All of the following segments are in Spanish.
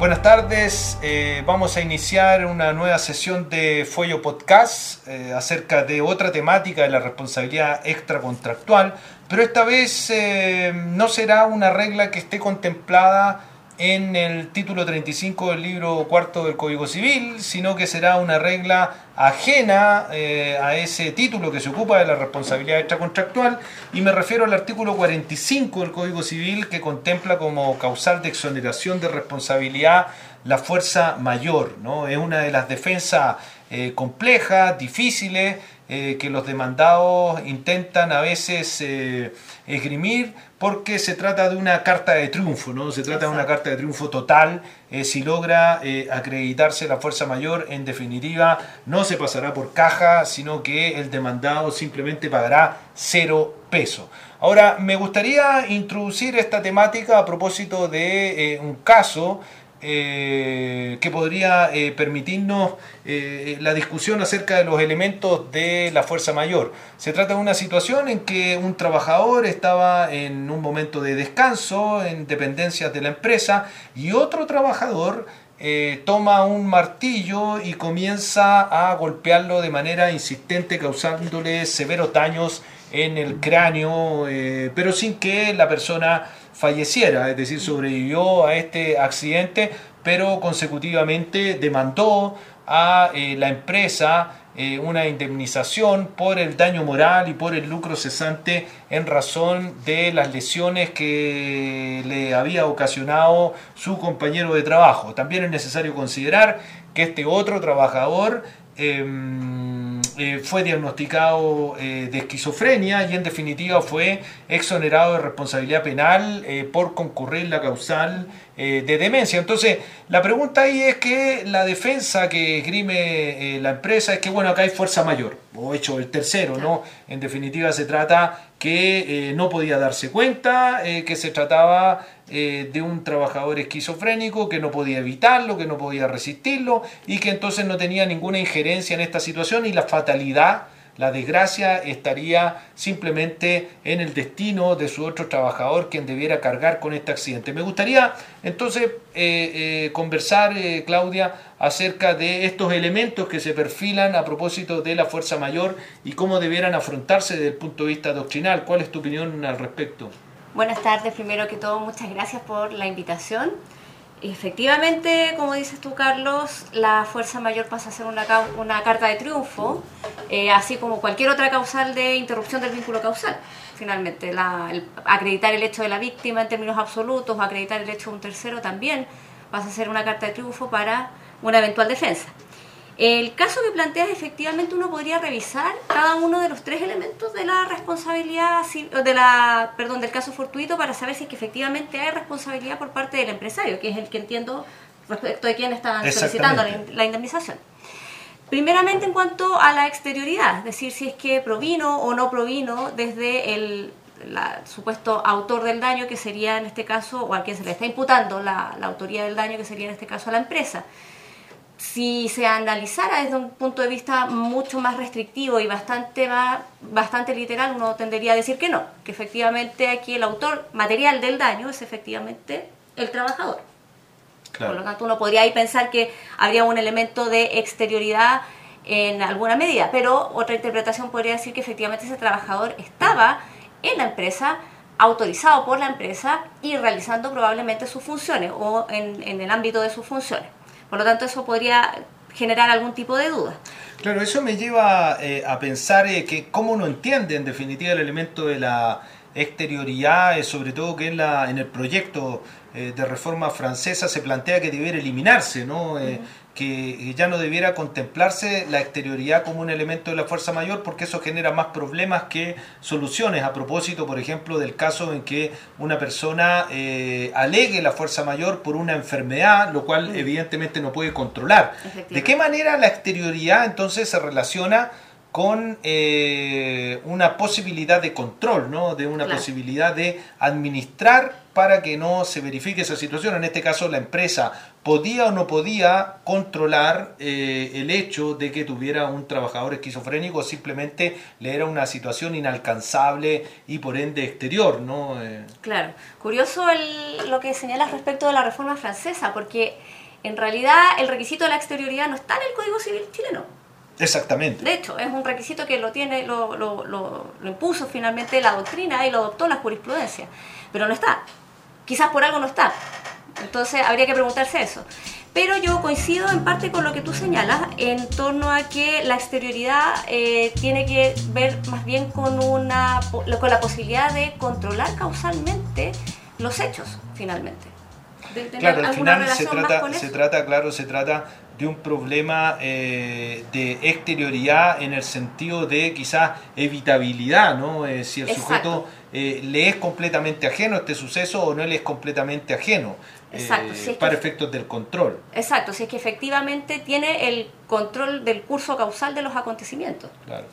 Buenas tardes, eh, vamos a iniciar una nueva sesión de Follo Podcast eh, acerca de otra temática de la responsabilidad extracontractual, pero esta vez eh, no será una regla que esté contemplada en el título 35 del libro cuarto del Código Civil, sino que será una regla ajena eh, a ese título que se ocupa de la responsabilidad extracontractual y me refiero al artículo 45 del Código Civil que contempla como causal de exoneración de responsabilidad la fuerza mayor. ¿no? Es una de las defensas eh, complejas, difíciles, eh, que los demandados intentan a veces esgrimir porque se trata de una carta de triunfo, ¿no? Se trata de una carta de triunfo total. Eh, si logra eh, acreditarse la fuerza mayor, en definitiva, no se pasará por caja, sino que el demandado simplemente pagará cero peso. Ahora, me gustaría introducir esta temática a propósito de eh, un caso eh, que podría eh, permitirnos eh, la discusión acerca de los elementos de la fuerza mayor. Se trata de una situación en que un trabajador estaba en un momento de descanso, en dependencias de la empresa, y otro trabajador toma un martillo y comienza a golpearlo de manera insistente, causándole severos daños en el cráneo, pero sin que la persona falleciera, es decir, sobrevivió a este accidente, pero consecutivamente demandó a eh, la empresa eh, una indemnización por el daño moral y por el lucro cesante en razón de las lesiones que le había ocasionado su compañero de trabajo. También es necesario considerar que este otro trabajador eh, fue diagnosticado eh, de esquizofrenia y en definitiva fue exonerado de responsabilidad penal eh, por concurrir la causal de demencia. Entonces, la pregunta ahí es que la defensa que esgrime la empresa es que, bueno, acá hay fuerza mayor, o hecho el tercero, ¿no? En definitiva se trata que no podía darse cuenta, que se trataba eh, de un trabajador esquizofrénico que no podía evitarlo, que no podía resistirlo y que entonces no tenía ninguna injerencia en esta situación y la fatalidad, la desgracia estaría simplemente en el destino de su otro trabajador quien debiera cargar con este accidente. Me gustaría entonces eh, eh, conversar, Claudia, acerca de estos elementos que se perfilan a propósito de la fuerza mayor y cómo debieran afrontarse desde el punto de vista doctrinal. ¿Cuál es tu opinión al respecto? Buenas tardes, primero que todo, muchas gracias por la invitación. Efectivamente, como dices tú, Carlos, la fuerza mayor pasa a ser una, una carta de triunfo, eh, así como cualquier otra causal de interrupción del vínculo causal. Finalmente, acreditar el hecho de la víctima en términos absolutos o acreditar el hecho de un tercero también pasa a ser una carta de triunfo para una eventual defensa. El caso que planteas, efectivamente, uno podría revisar cada uno de los tres elementos de la responsabilidad, de la, perdón, del caso fortuito para saber si es que efectivamente hay responsabilidad por parte del empresario, que es el que entiendo respecto de quién está solicitando la indemnización. Primeramente en cuanto a la exterioridad, es decir, si es que provino o no provino desde el supuesto autor del daño, que sería en este caso, o a quien se le está imputando la, la autoría del daño, que sería en este caso a la empresa si se analizara desde un punto de vista mucho más restrictivo y bastante más, bastante literal, uno tendría a decir que no, que efectivamente aquí el autor material del daño es efectivamente el trabajador. Por lo tanto, uno podría ahí pensar que habría un elemento de exterioridad en alguna medida, pero otra interpretación podría decir que efectivamente ese trabajador estaba en la empresa, autorizado por la empresa y realizando probablemente sus funciones o en, en el ámbito de sus funciones. Por lo tanto, eso podría generar algún tipo de duda. Claro, eso me lleva eh, a pensar eh, que cómo uno entiende en definitiva el elemento de la exterioridad, eh, sobre todo que en, la, en el proyecto de reforma francesa se plantea que debiera eliminarse, ¿no? Que ya no debiera contemplarse la exterioridad como un elemento de la fuerza mayor porque eso genera más problemas que soluciones. A propósito, por ejemplo, del caso en que una persona eh, alegue la fuerza mayor por una enfermedad, lo cual evidentemente no puede controlar. ¿De qué manera la exterioridad entonces se relaciona con eh, una posibilidad de control, ¿no? de una posibilidad de administrar para que no se verifique esa situación. En este caso, la empresa podía o no podía controlar eh, el hecho de que tuviera un trabajador esquizofrénico, simplemente le era una situación inalcanzable y por ende exterior, ¿no? Eh, claro. Curioso lo que señalas respecto de la reforma francesa, porque en realidad el requisito de la exterioridad no está en el Código Civil chileno. Exactamente. De hecho, es un requisito que lo tiene, lo, lo, lo, lo impuso finalmente la doctrina y lo adoptó la jurisprudencia, pero no está quizás por algo no está. Entonces habría que preguntarse eso. Pero yo coincido en parte con lo que tú señalas en torno a que la exterioridad eh, tiene que ver más bien con, una, con la posibilidad de controlar causalmente los hechos, finalmente. claro, al final se trata, se trata, claro, se trata de un problema eh, de exterioridad en el sentido de quizás evitabilidad, ¿no? Eh, si el sujeto eh, le es completamente ajeno este suceso o no le es completamente ajeno. Exacto, eh, para efectos del control. Exacto, si es que efectivamente tiene el control del curso causal de los acontecimientos. Claro.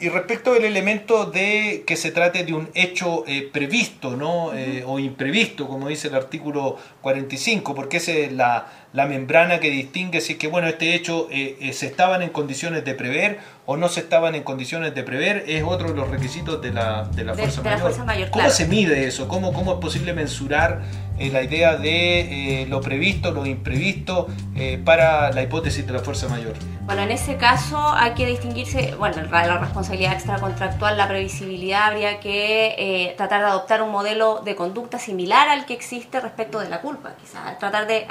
y, respecto del elemento de que se trate de un hecho eh, previsto ¿no? o imprevisto, como dice el artículo 45, porque esa es la, la membrana que distingue si es que bueno, este hecho se estaban en condiciones de prever o no se estaban en condiciones de prever, es otro de los requisitos de la, de la, fuerza, mayor. ¿Cómo se mide eso? ¿Cómo, ¿Cómo es posible mensurar eh, la idea de eh, lo previsto, lo imprevisto eh, para la hipótesis de la fuerza mayor? Bueno, en ese caso hay que distinguirse, bueno, la responsabilidad extracontractual, la previsibilidad, habría que tratar de adoptar un modelo de conducta similar al que existe respecto de la culpa, quizás tratar de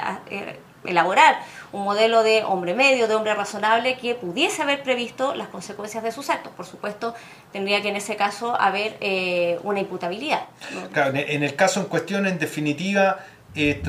elaborar un modelo de hombre medio, de hombre razonable que pudiese haber previsto las consecuencias de sus actos. Por supuesto, tendría que en ese caso haber eh, una imputabilidad. Claro, en el caso en cuestión, en definitiva, eh,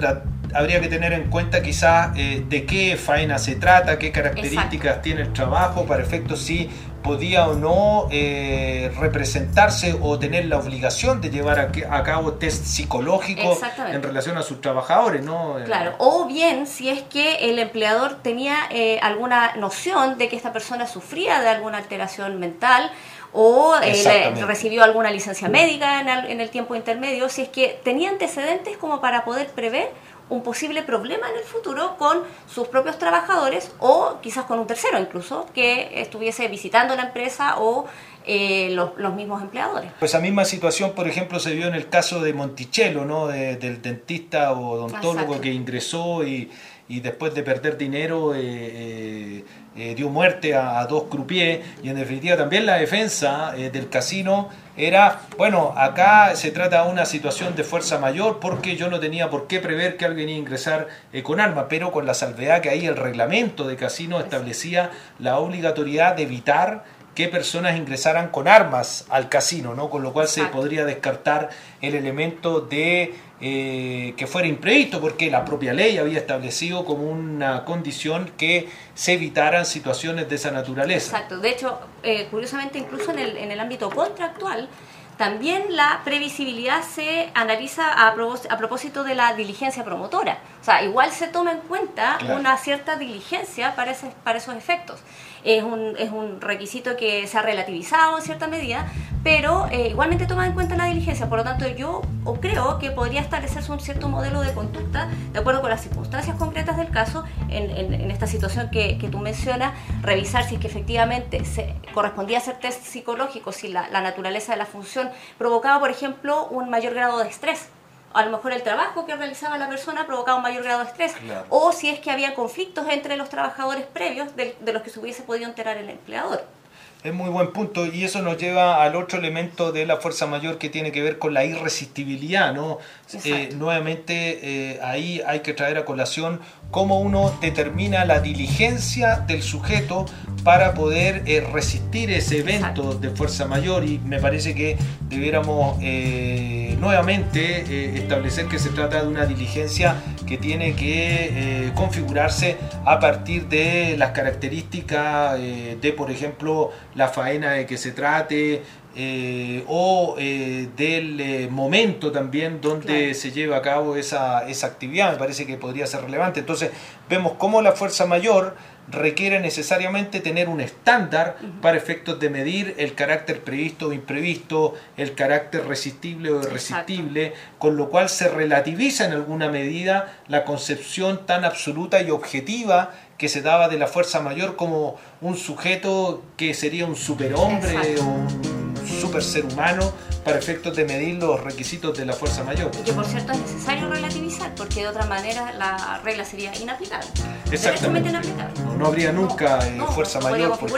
habría que tener en cuenta quizás eh, de qué faena se trata, qué características tiene el trabajo, para efectos si podía o no eh, representarse o tener la obligación de llevar a, cabo test psicológicos en relación a sus trabajadores, ¿no? Claro, o bien si es que el empleador tenía eh, alguna noción de que esta persona sufría de alguna alteración mental o eh, recibió alguna licencia médica en el, en el tiempo intermedio, si es que tenía antecedentes como para poder prever un posible problema en el futuro con sus propios trabajadores o quizás con un tercero incluso que estuviese visitando la empresa o eh, los, mismos empleadores. Pues esa misma situación, por ejemplo, se vio en el caso de Monticello, ¿no? del dentista o odontólogo que ingresó y, y después de perder dinero eh, eh, eh, dio muerte a, dos croupiers. Y en definitiva también la defensa del casino era, bueno, acá se trata de una situación de fuerza mayor porque yo no tenía por qué prever que alguien iba a ingresar con arma, pero con la salvedad que ahí el reglamento de casino establecía la obligatoriedad de evitar que personas ingresaran con armas al casino, ¿no? Con lo cual se podría descartar el elemento de eh, que fuera imprevisto, porque la propia ley había establecido como una condición que se evitaran situaciones de esa naturaleza. Exacto. De hecho, eh, curiosamente, incluso en el, en el ámbito contractual, también la previsibilidad se analiza a, propósito de la diligencia promotora. O sea, igual se toma en cuenta una cierta diligencia para, para esos efectos. Es un, es un requisito que se ha relativizado en cierta medida, pero eh, igualmente toma en cuenta la diligencia. Por lo tanto, yo creo que podría establecerse un cierto modelo de conducta de acuerdo con las circunstancias concretas del caso, en, en, esta situación que, que, tú mencionas, revisar si es que efectivamente se correspondía hacer test psicológicos, si la, la naturaleza de la función provocaba, por ejemplo, un mayor grado de estrés a lo mejor el trabajo que realizaba la persona provocaba un mayor grado de estrés, o si es que había conflictos entre los trabajadores previos de, de los que se hubiese podido enterar el empleador. Es muy buen punto y eso nos lleva al otro elemento de la fuerza mayor que tiene que ver con la irresistibilidad, ¿no? Eh, nuevamente eh, ahí hay que traer a colación cómo uno determina la diligencia del sujeto para poder eh, resistir ese evento de fuerza mayor y me parece que debiéramos nuevamente establecer que se trata de una diligencia que tiene que configurarse a partir de las características de, por ejemplo, la faena de que se trate, eh, o eh, del eh, momento también donde se lleva a cabo esa, esa actividad. Me parece que podría ser relevante. Entonces vemos cómo la fuerza mayor requiere necesariamente tener un estándar para efectos de medir el carácter previsto o imprevisto, el carácter resistible o irresistible, con lo cual se relativiza en alguna medida la concepción tan absoluta y objetiva que se daba de la fuerza mayor como un sujeto que sería un superhombre o un super ser humano para efectos de medir los requisitos de la fuerza mayor. Y que por cierto es necesario relativizar, porque de otra manera la regla sería inaplicable. Exactamente. Inaplicable. No, habría nunca eh, fuerza mayor porque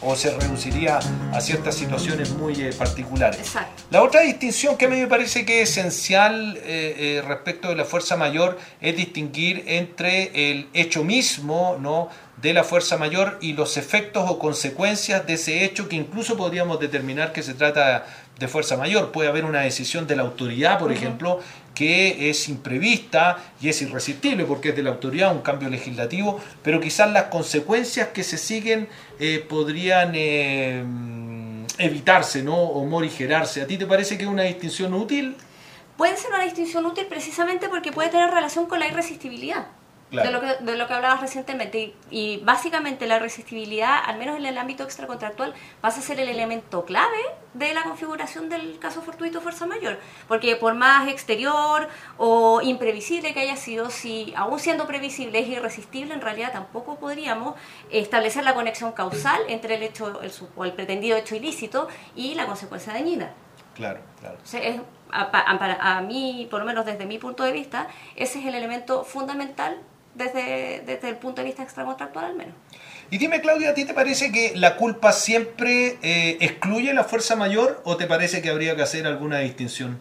o se reduciría a ciertas situaciones muy eh, particulares. Exacto. La otra distinción que a mí me parece que es esencial eh, respecto de la fuerza mayor es distinguir entre el hecho mismo, ¿no? De la fuerza mayor y los efectos o consecuencias de ese hecho que incluso podríamos determinar que se trata de fuerza mayor. Puede haber una decisión de la autoridad, por ejemplo, que es imprevista y es irresistible porque es de la autoridad un cambio legislativo, pero quizás las consecuencias que se siguen eh, podrían eh, evitarse ¿no? o morigerarse. ¿A ti te parece que es una distinción útil? Puede ser una distinción útil precisamente porque puede tener relación con la irresistibilidad. De, lo que, de lo que hablabas recientemente. Y, básicamente la resistibilidad, al menos en el ámbito extracontractual, va a ser el elemento clave de la configuración del caso fortuito fuerza mayor. Porque por más exterior o imprevisible que haya sido, si aún siendo previsible es irresistible, en realidad tampoco podríamos establecer la conexión causal entre el hecho el, o el pretendido hecho ilícito y la consecuencia dañina. Claro, claro. es, a, a mí, por lo menos desde mi punto de vista, ese es el elemento fundamental desde, desde el punto de vista extracontractual al menos. Y dime, Claudia, ¿a ti te parece que la culpa siempre eh, excluye la fuerza mayor o te parece que habría que hacer alguna distinción?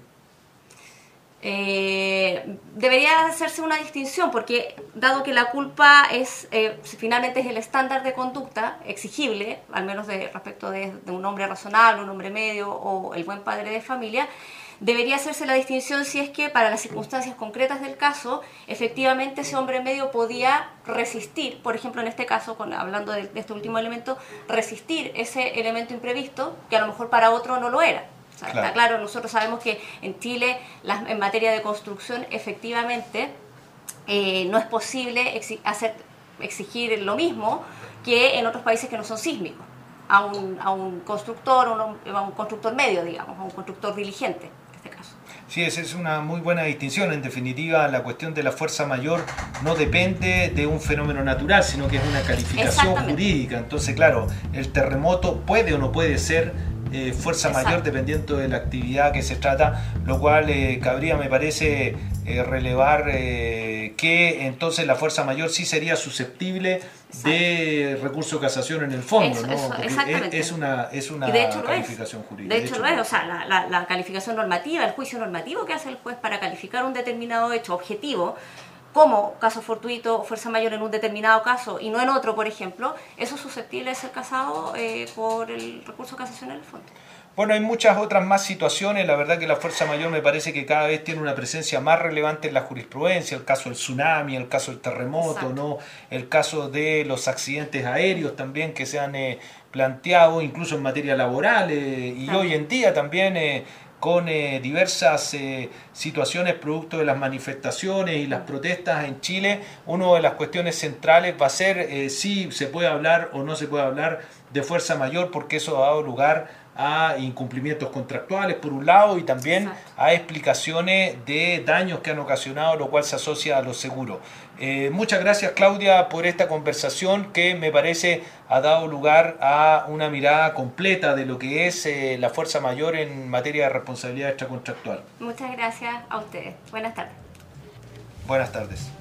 Eh, debería hacerse una distinción porque dado que la culpa es eh, finalmente es el estándar de conducta exigible, al menos de, respecto de, de un hombre razonable, un hombre medio o el buen padre de familia, debería hacerse la distinción si es que para las circunstancias concretas del caso, efectivamente ese hombre medio podía resistir, por ejemplo en este caso, con, hablando de, este último elemento, resistir ese elemento imprevisto que a lo mejor para otro no lo era. Está claro, nosotros sabemos que en Chile, en materia de construcción, efectivamente, eh, no es posible hacer, exigir lo mismo que en otros países que no son sísmicos a un, a un constructor, a un constructor medio, digamos, a un constructor diligente. Sí, esa es una muy buena distinción. En definitiva, la cuestión de la fuerza mayor no depende de un fenómeno natural, sino que es una calificación jurídica. Entonces, claro, el terremoto puede o no puede ser eh, fuerza mayor dependiendo de la actividad que se trata, lo cual eh, cabría, me parece, eh, relevar que entonces la fuerza mayor sí sería susceptible de recurso de casación en el fondo, ¿no? es, una, es una calificación jurídica. De hecho, lo es, o sea, la, la calificación normativa, el juicio normativo que hace el juez para calificar un determinado hecho objetivo, como caso fortuito, fuerza mayor en un determinado caso y no en otro, por ejemplo, eso es susceptible de ser casado eh, por el recurso de casación en el fondo. Bueno, hay muchas otras más situaciones. La verdad que la fuerza mayor me parece que cada vez tiene una presencia más relevante en la jurisprudencia. El caso del tsunami, el caso del terremoto, no, el caso de los accidentes aéreos también que se han eh, planteado, incluso en materia laboral eh, y hoy en día también con eh, diversas eh, situaciones producto de las manifestaciones y las protestas en Chile, una de las cuestiones centrales va a ser eh, si se puede hablar o no se puede hablar de fuerza mayor, porque eso ha dado lugar a incumplimientos contractuales por un lado y también a explicaciones de daños que han ocasionado, lo cual se asocia a los seguros. Eh, muchas gracias Claudia por esta conversación que me parece ha dado lugar a una mirada completa de lo que es eh, la fuerza mayor en materia de responsabilidad extracontractual. Muchas gracias a ustedes. Buenas tardes. Buenas tardes.